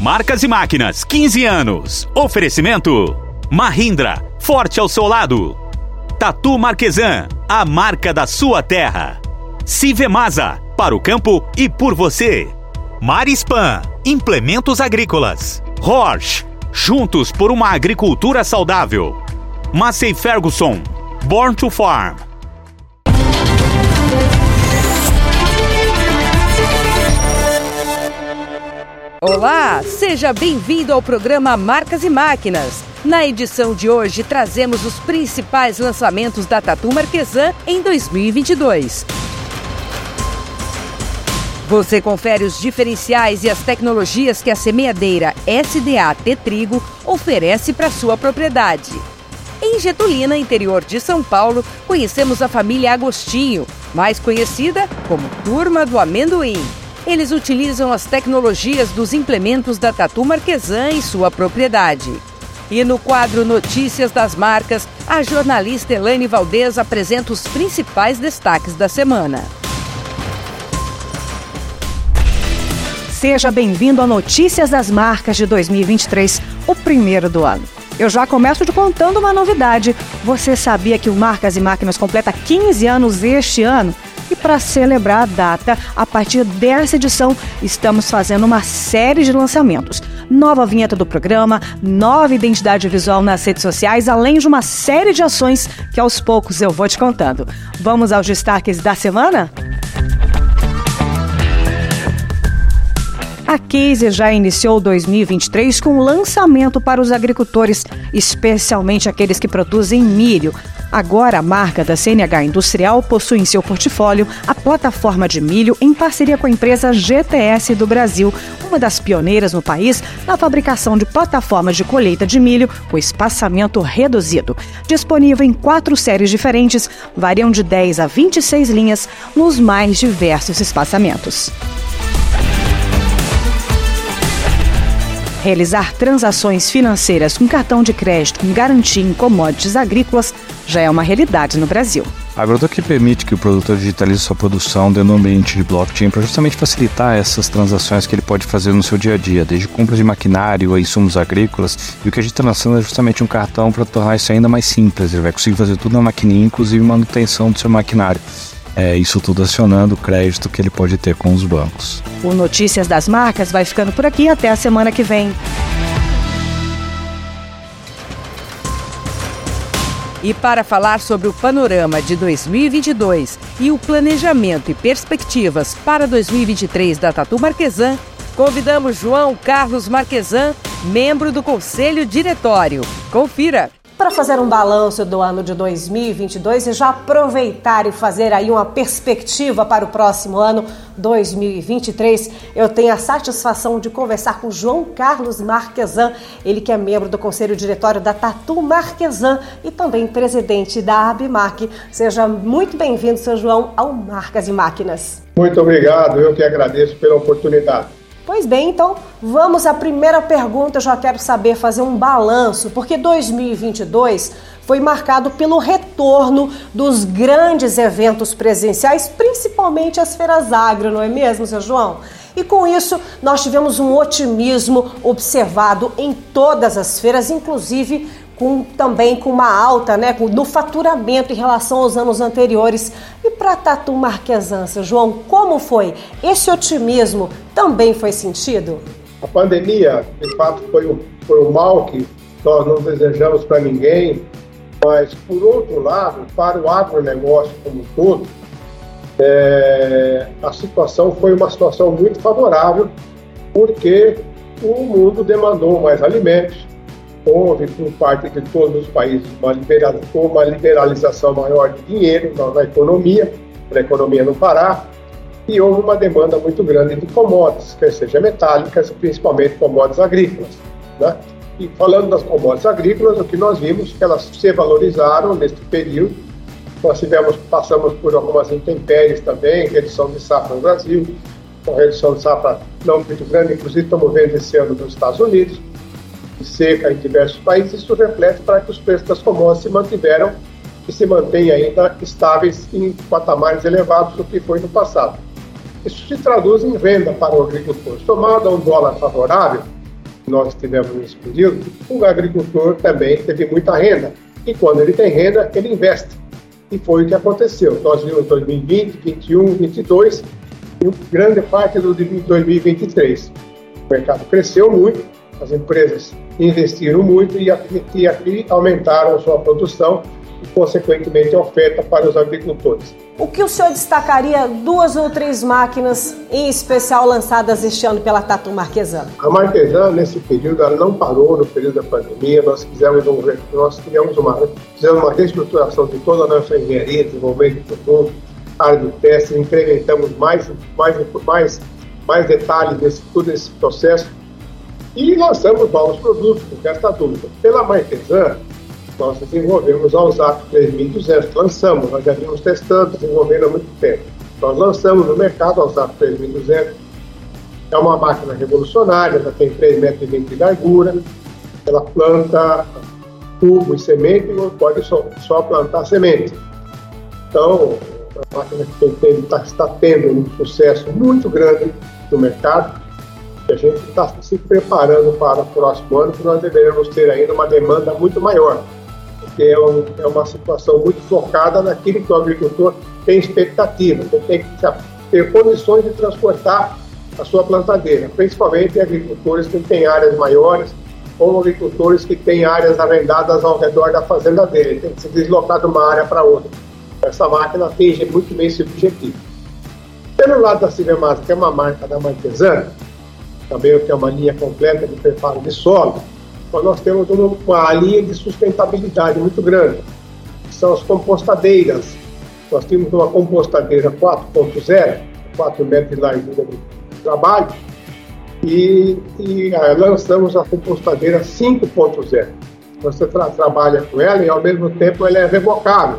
Marcas e Máquinas, 15 anos. Oferecimento: Mahindra, forte ao seu lado. Tatu Marquesan, a marca da sua terra. Civemasa, para o campo e por você. Marispan, implementos agrícolas. Horsch, juntos por uma agricultura saudável. Massey Ferguson, Born to Farm. Olá, seja bem-vindo ao programa Marcas e Máquinas. Na edição de hoje, trazemos os principais lançamentos da Tatu Marquesan em 2022. Você confere os diferenciais e as tecnologias que a semeadeira SDA T-Trigo oferece para sua propriedade. Em Getulina, interior de São Paulo, conhecemos a família Agostinho, mais conhecida como Turma do Amendoim. Eles utilizam as tecnologias dos implementos da Tatu Marquesan em sua propriedade. E no quadro Notícias das Marcas, a jornalista Elaine Valdez apresenta os principais destaques da semana. Seja bem-vindo a Notícias das Marcas de 2023, o primeiro do ano. Eu já começo te contando uma novidade. Você sabia que o Marcas e Máquinas completa 15 anos este ano? E para celebrar a data, a partir dessa edição, estamos fazendo uma série de lançamentos. Nova vinheta do programa, nova identidade visual nas redes sociais, além de uma série de ações que aos poucos eu vou te contando. Vamos aos destaques da semana? A Case já iniciou 2023 com lançamento para os agricultores, especialmente aqueles que produzem milho. Agora, a marca da CNH Industrial possui em seu portfólio a plataforma de milho em parceria com a empresa GTS do Brasil, uma das pioneiras no país na fabricação de plataformas de colheita de milho com espaçamento reduzido. Disponível em quatro séries diferentes, variam de 10 a 26 linhas nos mais diversos espaçamentos. Realizar transações financeiras com cartão de crédito com garantia em commodities agrícolas já é uma realidade no Brasil. A Agrodoc permite que o produtor digitalize sua produção dentro do ambiente de blockchain para justamente facilitar essas transações que ele pode fazer no seu dia a dia, desde compras de maquinário a insumos agrícolas. E o que a gente está lançando é justamente um cartão para tornar isso ainda mais simples. Ele vai conseguir fazer tudo na maquininha, inclusive manutenção do seu maquinário. É, isso tudo acionando o crédito que ele pode ter com os bancos. O Notícias das Marcas vai ficando por aqui até a semana que vem. E para falar sobre o panorama de 2022 e o planejamento e perspectivas para 2023 da Tatu Marquesan, convidamos João Carlos Marquesan, membro do Conselho Diretório. Confira! Para fazer um balanço do ano de 2022 e já aproveitar e fazer aí uma perspectiva para o próximo ano 2023, eu tenho a satisfação de conversar com João Carlos Marquesan, ele que é membro do Conselho Diretório da Tatu Marquesan e também presidente da Abimac. Seja muito bem-vindo, seu João, ao Marcas e Máquinas. Muito obrigado, eu que agradeço pela oportunidade. Pois bem, então vamos à primeira pergunta. Eu já quero saber fazer um balanço, porque 2022 foi marcado pelo retorno dos grandes eventos presenciais, principalmente as feiras agro, não é mesmo, seu João? E com isso, nós tivemos um otimismo observado em todas as feiras, inclusive com, também com uma alta né, no faturamento em relação aos anos anteriores. E para Tatu Marquesança, João, como foi? Esse otimismo também foi sentido? A pandemia, de fato, foi um, foi um mal que nós não desejamos para ninguém, mas, por outro lado, para o agronegócio como um todo, é, a situação foi uma situação muito favorável, porque o mundo demandou mais alimentos, houve por parte de todos os países uma, uma liberalização maior de dinheiro na, na economia, para a economia não parar, e houve uma demanda muito grande de commodities, quer seja metálicas, principalmente commodities agrícolas. Né? E falando das commodities agrícolas, o que nós vimos é que elas se valorizaram neste período. Nós tivemos, passamos por algumas intempéries também, redução de safra no Brasil, com redução de safra não muito grande, inclusive estamos vendo esse ano nos Estados Unidos seca em diversos países, isso reflete para que os preços das commodities se mantiveram e se mantêm ainda estáveis em patamares elevados do que foi no passado. Isso se traduz em venda para o agricultor. Somado a um dólar favorável, nós estivemos nesse período, o agricultor também teve muita renda. E quando ele tem renda, ele investe. E foi o que aconteceu. Nós vimos 2020, 2021, 2022 e grande parte do 2023. O mercado cresceu muito, as empresas investiram muito e aqui, e aumentaram a sua produção e, consequentemente, a oferta para os agricultores. O que o senhor destacaria duas ou três máquinas em especial lançadas este ano pela Tatu Marquesano? A Marquesano, nesse período, ela não parou no período da pandemia. Nós fizemos, um, nós criamos uma, fizemos uma reestruturação de toda a nossa engenharia, desenvolvimento de produto, área de testes, incrementamos mais, mais, mais, mais detalhes nesse todo esse processo e lançamos novos produtos, com esta dúvida. Pela Marquesano, nós desenvolvemos a USAP 3200, lançamos, nós já vimos testando, desenvolvendo há muito tempo. Nós lançamos no mercado a USAP 3200, é uma máquina revolucionária, ela tem 3,20 metros de largura, ela planta tubo e semente e pode só, só plantar semente. Então, uma máquina que tem, está, está tendo um sucesso muito grande no mercado, a gente está se preparando para o próximo ano, que nós deveremos ter ainda uma demanda muito maior porque é, um, é uma situação muito focada naquilo que o agricultor tem expectativa, ele tem que ter condições de transportar a sua plantadeira, principalmente agricultores que têm áreas maiores ou agricultores que têm áreas arrendadas ao redor da fazenda dele, ele tem que se deslocar de uma área para outra. Essa máquina atinge muito bem esse objetivo. Pelo lado da Silvemasa, que é uma marca da Marquesana, também tem uma linha completa de preparo de solo, nós temos uma, uma linha de sustentabilidade muito grande, que são as compostadeiras. Nós temos uma compostadeira 4.0, 4 metros de largura de trabalho, e, e ah, lançamos a compostadeira 5.0. Você tra trabalha com ela e, ao mesmo tempo, ela é revocável.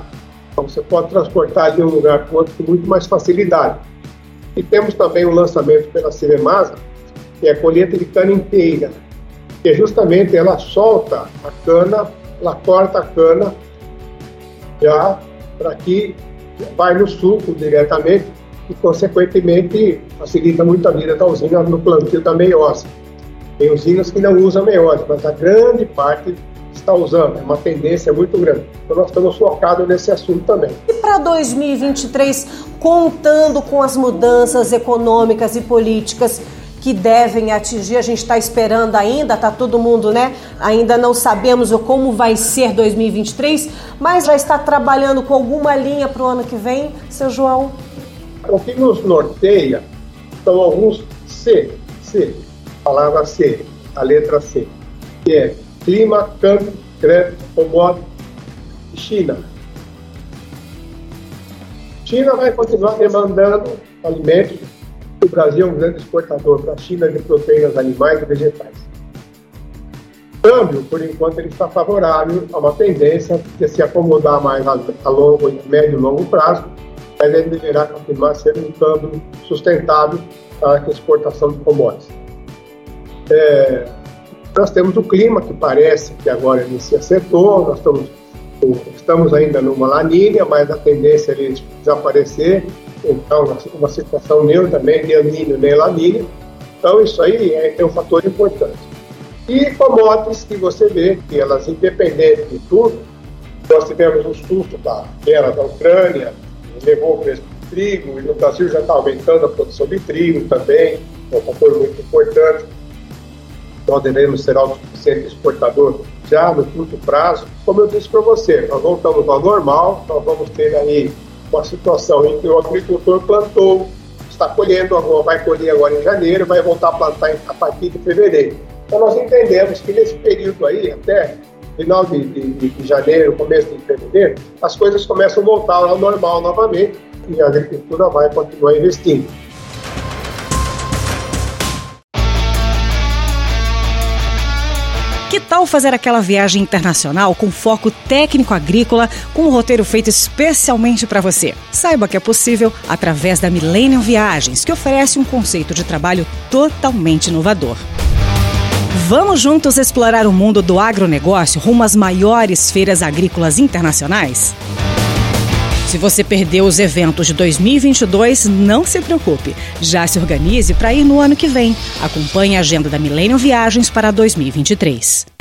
Então, você pode transportar de um lugar para outro com muito mais facilidade. E temos também o lançamento pela Ciremasa, que é a colheita de cana inteira que justamente ela solta a cana, ela corta a cana já para que vai no suco diretamente e, consequentemente, facilita muito a vida da usina no plantio da meiose. Tem usinas que não usam meiose, mas a grande parte está usando, é uma tendência muito grande. Então nós estamos focados nesse assunto também. E para 2023, contando com as mudanças econômicas e políticas que devem atingir. A gente está esperando ainda, está todo mundo, né? Ainda não sabemos como vai ser 2023, mas já está trabalhando com alguma linha para o ano que vem, seu João? O que nos norteia são alguns C, C, palavra C, a letra C, que é clima, campo, crédito, commodity China. China vai continuar demandando alimentos o Brasil é um grande exportador para a China de proteínas animais e vegetais. O câmbio, por enquanto, ele está favorável a uma tendência de se acomodar mais a longo, médio e longo prazo, mas ele deverá continuar sendo um câmbio sustentável para a exportação de commodities. É, nós temos o clima, que parece que agora ele se acertou, nós estamos, estamos ainda numa laninha, mas a tendência é ele desaparecer então, uma situação neutra, nem de amínio, nem lamínio. Então, isso aí é, é um fator importante. E commodities que você vê que elas, independente de tudo, nós tivemos um susto da guerra da Ucrânia, levou o preço do trigo, e no Brasil já está aumentando a produção de trigo também, é um fator muito importante. Nós devemos ser autossuficiente exportador já no curto prazo. Como eu disse para você, nós voltamos ao normal, nós vamos ter aí uma situação em que o agricultor plantou, está colhendo agora, vai colher agora em janeiro, vai voltar a plantar a partir de fevereiro. Então nós entendemos que nesse período aí, até final de, de, de janeiro, começo de fevereiro, as coisas começam a voltar ao normal novamente e a agricultura vai continuar investindo. Tal fazer aquela viagem internacional com foco técnico agrícola, com um roteiro feito especialmente para você? Saiba que é possível através da Millennium Viagens, que oferece um conceito de trabalho totalmente inovador. Vamos juntos explorar o mundo do agronegócio rumo às maiores feiras agrícolas internacionais? Se você perdeu os eventos de 2022, não se preocupe. Já se organize para ir no ano que vem. Acompanhe a agenda da Millennium Viagens para 2023.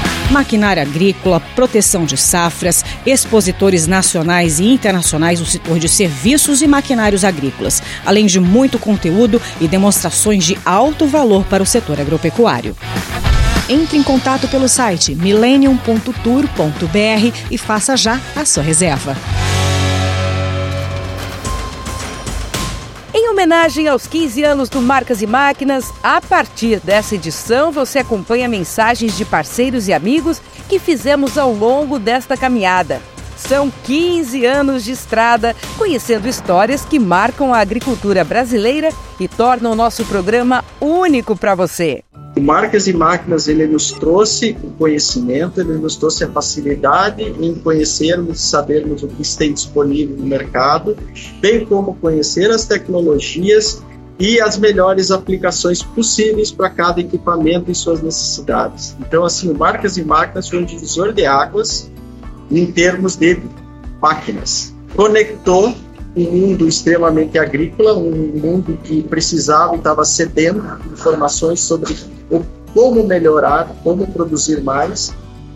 maquinária agrícola, proteção de safras, expositores nacionais e internacionais do setor de serviços e maquinários agrícolas, além de muito conteúdo e demonstrações de alto valor para o setor agropecuário. Entre em contato pelo site millennium.tour.br e faça já a sua reserva. Homenagem aos 15 anos do Marcas e Máquinas, a partir dessa edição você acompanha mensagens de parceiros e amigos que fizemos ao longo desta caminhada. São 15 anos de estrada, conhecendo histórias que marcam a agricultura brasileira e tornam o nosso programa único para você. O Marcas e Máquinas ele nos trouxe o conhecimento, ele nos trouxe a facilidade em conhecermos e sabermos o que tem disponível no mercado, bem como conhecer as tecnologias e as melhores aplicações possíveis para cada equipamento e suas necessidades. Então, assim, o Marcas e Máquinas foi um divisor de águas em termos de máquinas. Conectou um mundo extremamente agrícola, um mundo que precisava e estava cedendo informações sobre como melhorar, como produzir mais,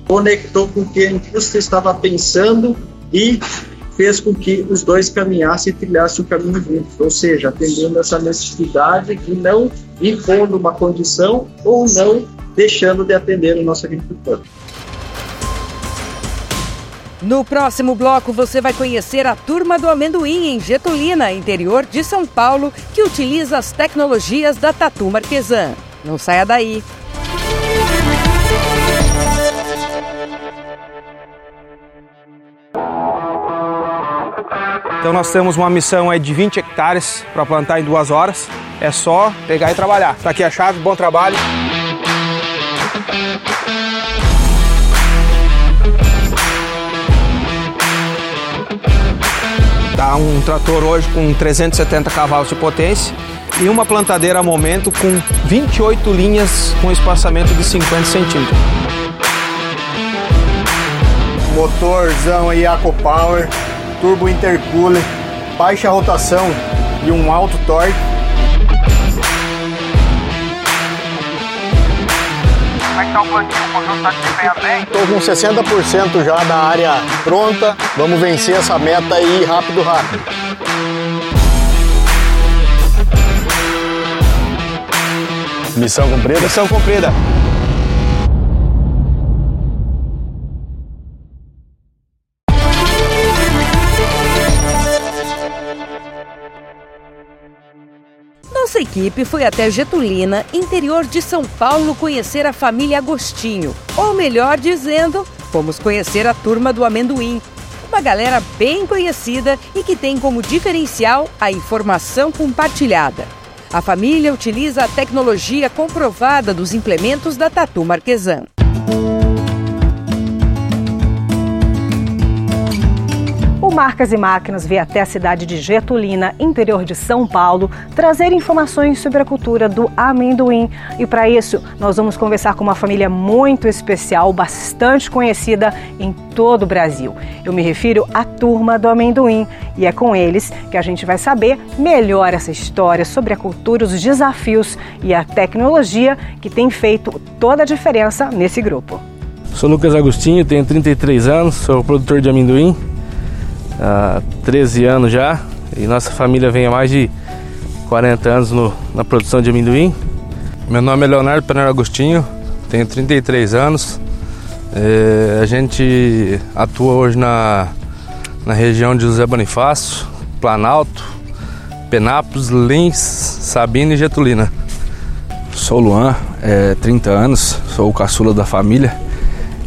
conectou com o que a indústria estava pensando e fez com que os dois caminhassem e trilhassem o caminho juntos, ou seja, atendendo essa necessidade e não impondo uma condição ou não deixando de atender o nosso agricultor. No próximo bloco, você vai conhecer a turma do amendoim em Getulina, interior de São Paulo, que utiliza as tecnologias da Tatu Marquesan. Não saia daí. Então nós temos uma missão aí de 20 hectares para plantar em duas horas. É só pegar e trabalhar. Tá aqui a chave, bom trabalho. Tá um trator hoje com 370 cavalos de potência e uma plantadeira a momento com 28 linhas com espaçamento de 50 centímetros. Motorzão aí Power, turbo intercooler, baixa rotação e um alto torque Como é que tá tá? Estou com 60% já da área pronta. Vamos vencer essa meta aí rápido, rápido. Missão cumprida? Missão cumprida. Nossa equipe foi até Getulina, interior de São Paulo, conhecer a família Agostinho. Ou melhor dizendo, fomos conhecer a turma do amendoim. Uma galera bem conhecida e que tem como diferencial a informação compartilhada. A família utiliza a tecnologia comprovada dos implementos da Tatu Marquesan. Marcas e Máquinas veio até a cidade de Getulina, interior de São Paulo, trazer informações sobre a cultura do amendoim. E para isso, nós vamos conversar com uma família muito especial, bastante conhecida em todo o Brasil. Eu me refiro à turma do amendoim e é com eles que a gente vai saber melhor essa história sobre a cultura, os desafios e a tecnologia que tem feito toda a diferença nesse grupo. Sou Lucas Agostinho, tenho 33 anos, sou produtor de amendoim há 13 anos já e nossa família vem há mais de 40 anos no, na produção de amendoim. Meu nome é Leonardo Penero Agostinho, tenho 33 anos, É, a gente atua hoje na, na região de José Bonifácio, Planalto, Penápolis, Lins, Sabina e Getulina. Sou Luan, é, 30 anos, sou o caçula da família,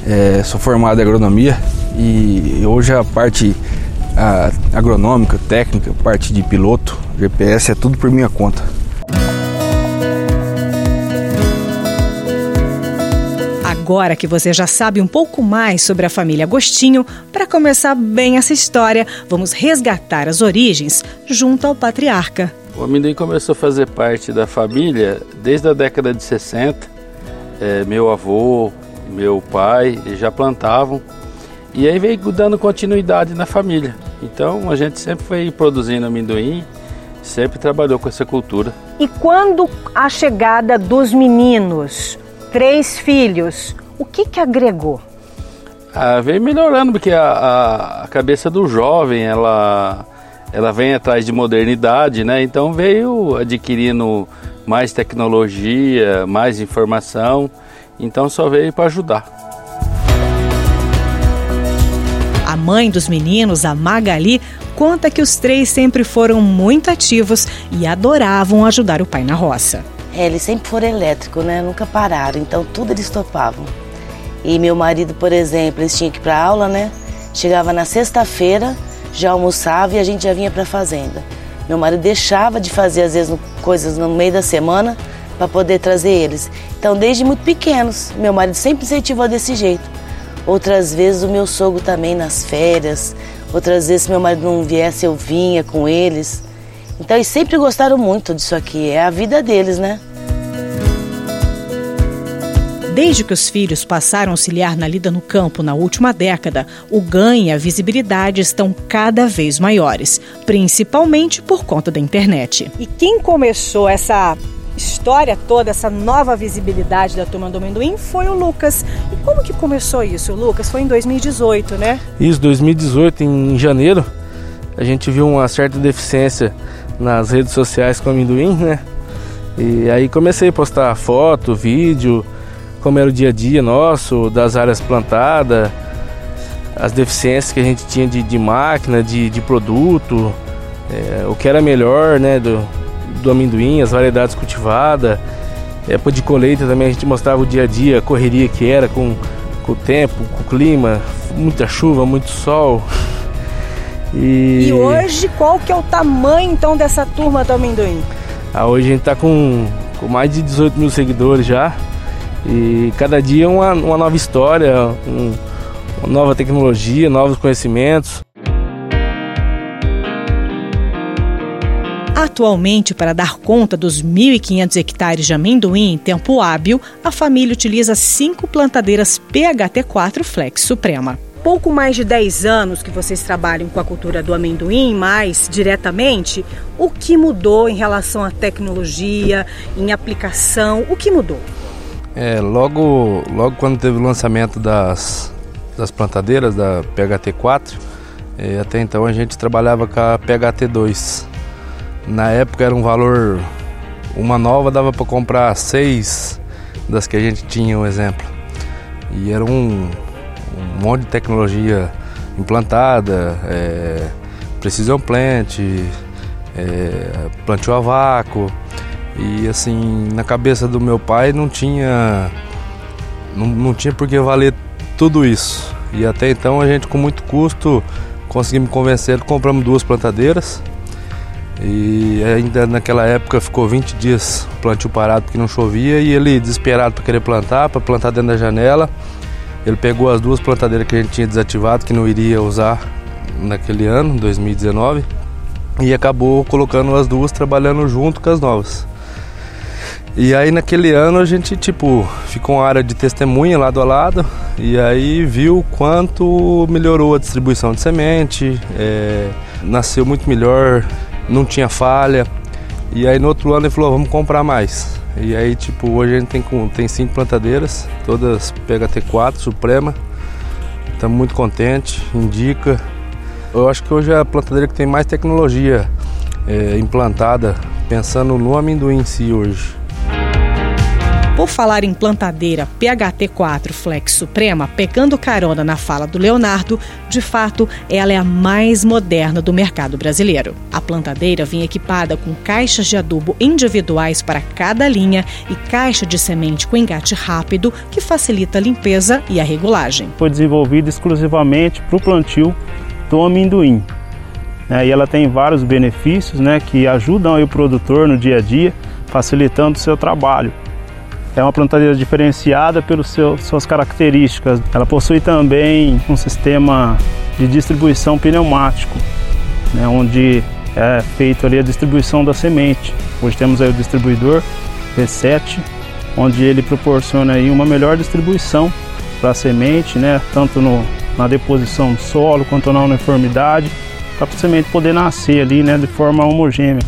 é, sou formado em agronomia e hoje a parte a, agronômica, técnica, parte de piloto, GPS é tudo por minha conta. Agora que você já sabe um pouco mais sobre a família Agostinho, para começar bem essa história, vamos resgatar as origens junto ao patriarca. O amendoim começou a fazer parte da família desde a década de 60. É, meu avô, meu pai já plantavam e aí veio dando continuidade na família. Então a gente sempre foi produzindo amendoim, sempre trabalhou com essa cultura. E quando a chegada dos meninos três filhos, o que que agregou? Ah, veio melhorando, porque a, a, a, cabeça do jovem, ela, ela vem atrás de modernidade, né? Então veio adquirindo mais tecnologia, mais informação, então só veio para ajudar. A mãe dos meninos, a Magali, conta que os três sempre foram muito ativos e adoravam ajudar o pai na roça. É, eles sempre foram elétricos, né? Nunca pararam, então tudo eles topavam. E meu marido, por exemplo, eles tinham que ir para aula, né? Chegava na sexta-feira, já almoçava e a gente já vinha para a fazenda. Meu marido deixava de fazer às vezes coisas no meio da semana para poder trazer eles. Então, desde muito pequenos, meu marido sempre incentivou desse jeito. Outras vezes o meu sogro também nas férias, outras vezes se meu marido não viesse eu vinha com eles. Então eles sempre gostaram muito disso aqui, é a vida deles, né? Desde que os filhos passaram a auxiliar na lida no campo na última década, o ganho e a visibilidade estão cada vez maiores, principalmente por conta da internet. E quem começou essa história toda, essa nova visibilidade da Turma do Amendoim foi o Lucas. E como que começou isso, Lucas? Foi em 2018, né? Isso, 2018, em janeiro, a gente viu uma certa deficiência nas redes sociais com amendoim, né? E aí comecei a postar foto, vídeo, como era o dia a dia nosso, das áreas plantadas, as deficiências que a gente tinha de, de máquina, de, de produto, é, o que era melhor né, do, do amendoim, as variedades cultivadas. Época de colheita também a gente mostrava o dia a dia, a correria que era com, com o tempo, com o clima, muita chuva, muito sol. E... e hoje qual que é o tamanho então dessa turma do amendoim? Ah, hoje a gente está com, com mais de 18 mil seguidores já. E cada dia uma, uma nova história, um, uma nova tecnologia, novos conhecimentos. Atualmente, para dar conta dos 1.500 hectares de amendoim em tempo hábil, a família utiliza cinco plantadeiras PHT4 Flex Suprema pouco mais de 10 anos que vocês trabalham com a cultura do amendoim mais diretamente, o que mudou em relação à tecnologia, em aplicação? O que mudou? É, logo, logo quando teve o lançamento das, das plantadeiras da PHT4, é, até então a gente trabalhava com a PHT2. Na época era um valor, uma nova dava para comprar seis das que a gente tinha, um exemplo. E era um, um monte de tecnologia implantada, é, Precision Plant, é, plantio a vácuo. E assim, na cabeça do meu pai não tinha. Não, não tinha por que valer tudo isso. E até então a gente com muito custo conseguimos convencer, compramos duas plantadeiras. E ainda naquela época ficou 20 dias plantio parado porque não chovia e ele desesperado para querer plantar, para plantar dentro da janela. Ele pegou as duas plantadeiras que a gente tinha desativado, que não iria usar naquele ano, 2019, e acabou colocando as duas trabalhando junto com as novas. E aí naquele ano a gente tipo ficou uma área de testemunha lado a lado e aí viu quanto melhorou a distribuição de semente, é, nasceu muito melhor, não tinha falha. E aí no outro ano ele falou, vamos comprar mais. E aí tipo hoje a gente tem, tem cinco plantadeiras, todas PHT4, Suprema. Estamos muito contente, indica. Eu acho que hoje é a plantadeira que tem mais tecnologia é, implantada, pensando no amendoim em si hoje. Por falar em plantadeira PHT4 Flex Suprema, pegando carona na fala do Leonardo, de fato, ela é a mais moderna do mercado brasileiro. A plantadeira vem equipada com caixas de adubo individuais para cada linha e caixa de semente com engate rápido, que facilita a limpeza e a regulagem. Foi desenvolvida exclusivamente para o plantio do amendoim. É, e ela tem vários benefícios né, que ajudam o produtor no dia a dia, facilitando o seu trabalho. É uma plantadeira diferenciada pelas suas características. Ela possui também um sistema de distribuição pneumático, né, onde é feito ali a distribuição da semente. Hoje temos aí o distribuidor V7, onde ele proporciona aí uma melhor distribuição para a semente, né, tanto no, na deposição do solo quanto na uniformidade, para a semente poder nascer ali né, de forma homogênea.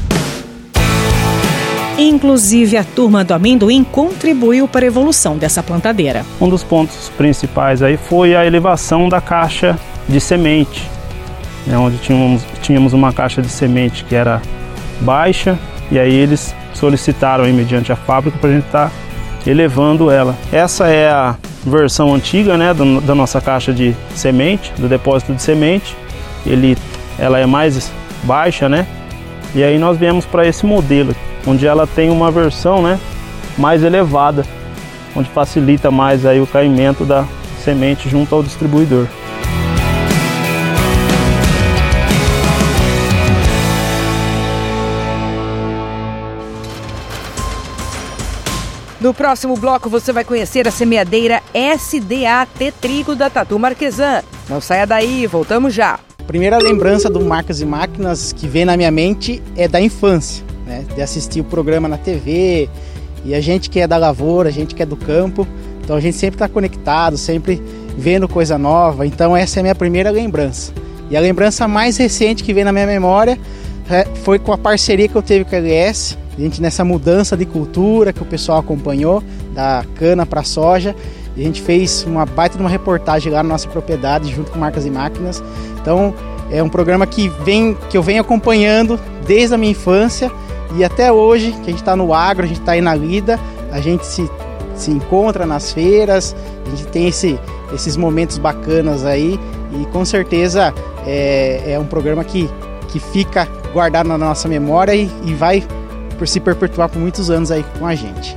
Inclusive, a turma do amendoim contribuiu para a evolução dessa plantadeira. Um dos pontos principais aí foi a elevação da caixa de semente, né, onde tínhamos, tínhamos uma caixa de semente que era baixa, e aí eles solicitaram aí, mediante a fábrica para a gente estar tá elevando ela. Essa é a versão antiga né, do, da nossa caixa de semente, do depósito de semente. Ele, ela é mais baixa, né? E aí nós viemos para esse modelo onde ela tem uma versão né, mais elevada, onde facilita mais aí o caimento da semente junto ao distribuidor. No próximo bloco você vai conhecer a semeadeira SDAT Trigo da Tatu Marquesan. Não saia daí, voltamos já. primeira lembrança do Marcas e Máquinas que vem na minha mente é da infância né? De assistir o programa na TV. E a gente que é da lavoura, a gente que é do campo, então a gente sempre está conectado, sempre vendo coisa nova. Então essa é a minha primeira lembrança. E a lembrança mais recente que vem na minha memória é, foi com a parceria que eu teve com a LS. A gente nessa mudança de cultura que o pessoal acompanhou, da cana para soja. A gente fez uma baita de uma reportagem lá na nossa propriedade, junto com Marcas e Máquinas. Então é um programa que, vem, que eu venho acompanhando desde a minha infância e até hoje, que a gente está no agro, a gente está aí na lida, a gente se, se encontra nas feiras, a gente tem esse, esses momentos bacanas aí e com certeza é, é um programa que, que fica guardado na nossa memória e, e vai se perpetuar por muitos anos aí com a gente.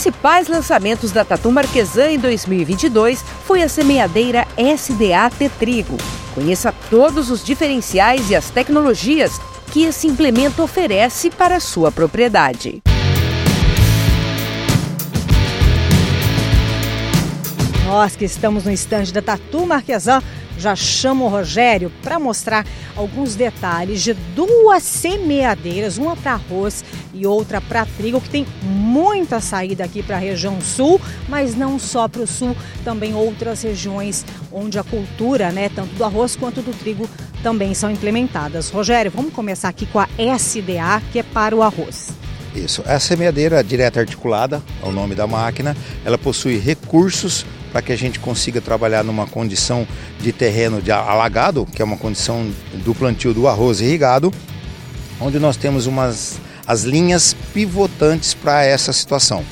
Principais lançamentos da Tatu Marquesan em 2022 foi a semeadeira SDA-T Trigo. Conheça todos os diferenciais e as tecnologias que esse implemento oferece para a sua propriedade. Nós que estamos no estande da Tatu Marquesan já chamo o Rogério para mostrar alguns detalhes de duas semeadeiras, uma para arroz e outra para trigo, que tem muita saída aqui para a região sul, mas não só para o sul, também outras regiões onde a cultura, né, tanto do arroz quanto do trigo, também são implementadas. Rogério, vamos começar aqui com a SDA, que é para o arroz. Isso, a semeadeira direta articulada, é o nome da máquina, ela possui recursos para que a gente consiga trabalhar numa condição de terreno de alagado, que é uma condição do plantio do arroz irrigado, onde nós temos umas as linhas pivotantes para essa situação.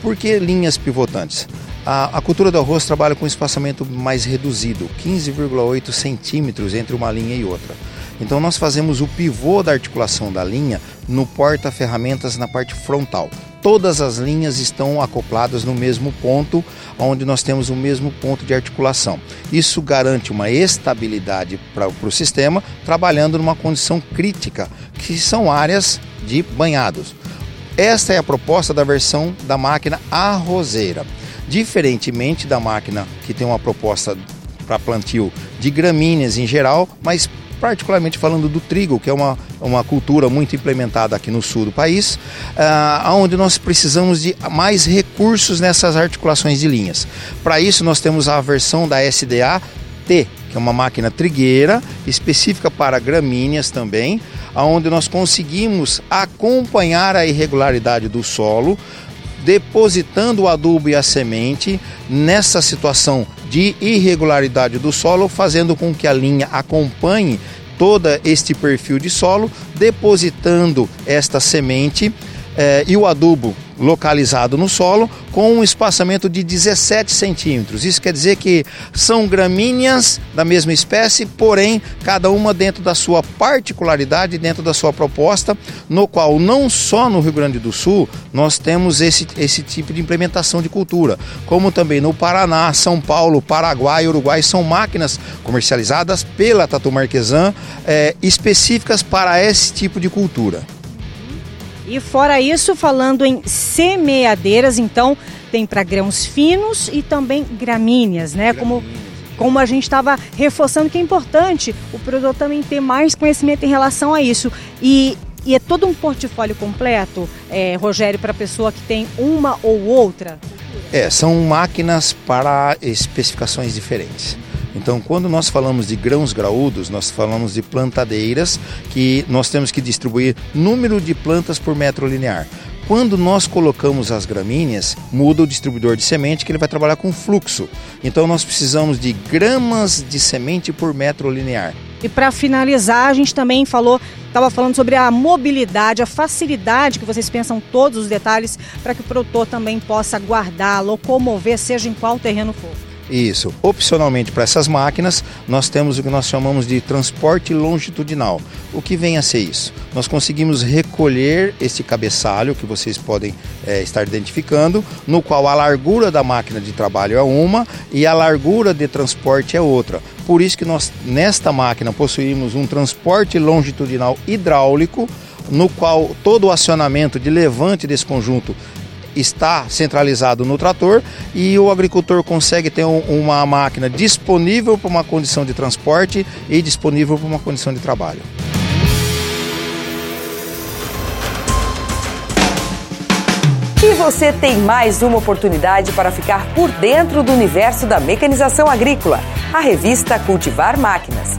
Por que linhas pivotantes? A, a, cultura do arroz trabalha com espaçamento mais reduzido, 15,8 centímetros entre uma linha e outra. Então nós fazemos o pivô da articulação da linha no porta-ferramentas na parte frontal. Todas as linhas estão acopladas no mesmo ponto, onde nós temos o mesmo ponto de articulação. Isso garante uma estabilidade para o sistema, trabalhando numa condição crítica, que são áreas de banhados. Esta é a proposta da versão da máquina arrozeira. Diferentemente da máquina que tem uma proposta para plantio de gramíneas em geral, mas particularmente falando do trigo, que é uma, uma cultura muito implementada aqui no sul do país, uh, onde nós precisamos de mais recursos nessas articulações de linhas. Para isso, nós temos a versão da SDA T, que é uma máquina trigueira específica para gramíneas também, onde nós conseguimos acompanhar a irregularidade do solo, depositando o adubo e a semente nessa situação de irregularidade do solo, fazendo com que a linha acompanhe todo este perfil de solo, depositando esta semente eh, e o adubo localizado no solo com um espaçamento de 17 centímetros. Isso quer dizer que são gramíneas da mesma espécie, porém cada uma dentro da sua particularidade, dentro da sua proposta, no qual não só no Rio Grande do Sul nós temos esse, esse tipo de implementação de cultura, como também no Paraná, São Paulo, Paraguai Uruguai são máquinas comercializadas pela Tatu Marquesan é, específicas para esse tipo de cultura. E fora isso, falando em semeadeiras, então tem para grãos finos e também gramíneas, né? Como como a gente estava reforçando que é importante o produtor também ter mais conhecimento em relação a isso. E, e é todo um portfólio completo, é, Rogério, para a pessoa que tem uma ou outra? É, são máquinas para especificações diferentes. Então, quando nós falamos de grãos graúdos, nós falamos de plantadeiras que nós temos que distribuir número de plantas por metro linear. Quando nós colocamos as gramíneas, muda o distribuidor de semente que ele vai trabalhar com fluxo. Então nós precisamos de gramas de semente por metro linear. E para finalizar, a gente também falou, estava falando sobre a mobilidade, a facilidade que vocês pensam todos os detalhes para que o produtor também possa guardar, locomover, seja em qual terreno for. Isso. Opcionalmente para essas máquinas, nós temos o que nós chamamos de transporte longitudinal. O que vem a ser isso? Nós conseguimos recolher esse cabeçalho que vocês podem é, estar identificando, no qual a largura da máquina de trabalho é uma e a largura de transporte é outra. Por isso que nós, nesta máquina, possuímos um transporte longitudinal hidráulico, no qual todo o acionamento de levante desse conjunto está centralizado no trator e o agricultor consegue ter um, uma máquina disponível para uma condição de transporte e disponível para uma condição de trabalho. E você tem mais uma oportunidade para ficar por dentro do universo da mecanização agrícola. A revista Cultivar Máquinas.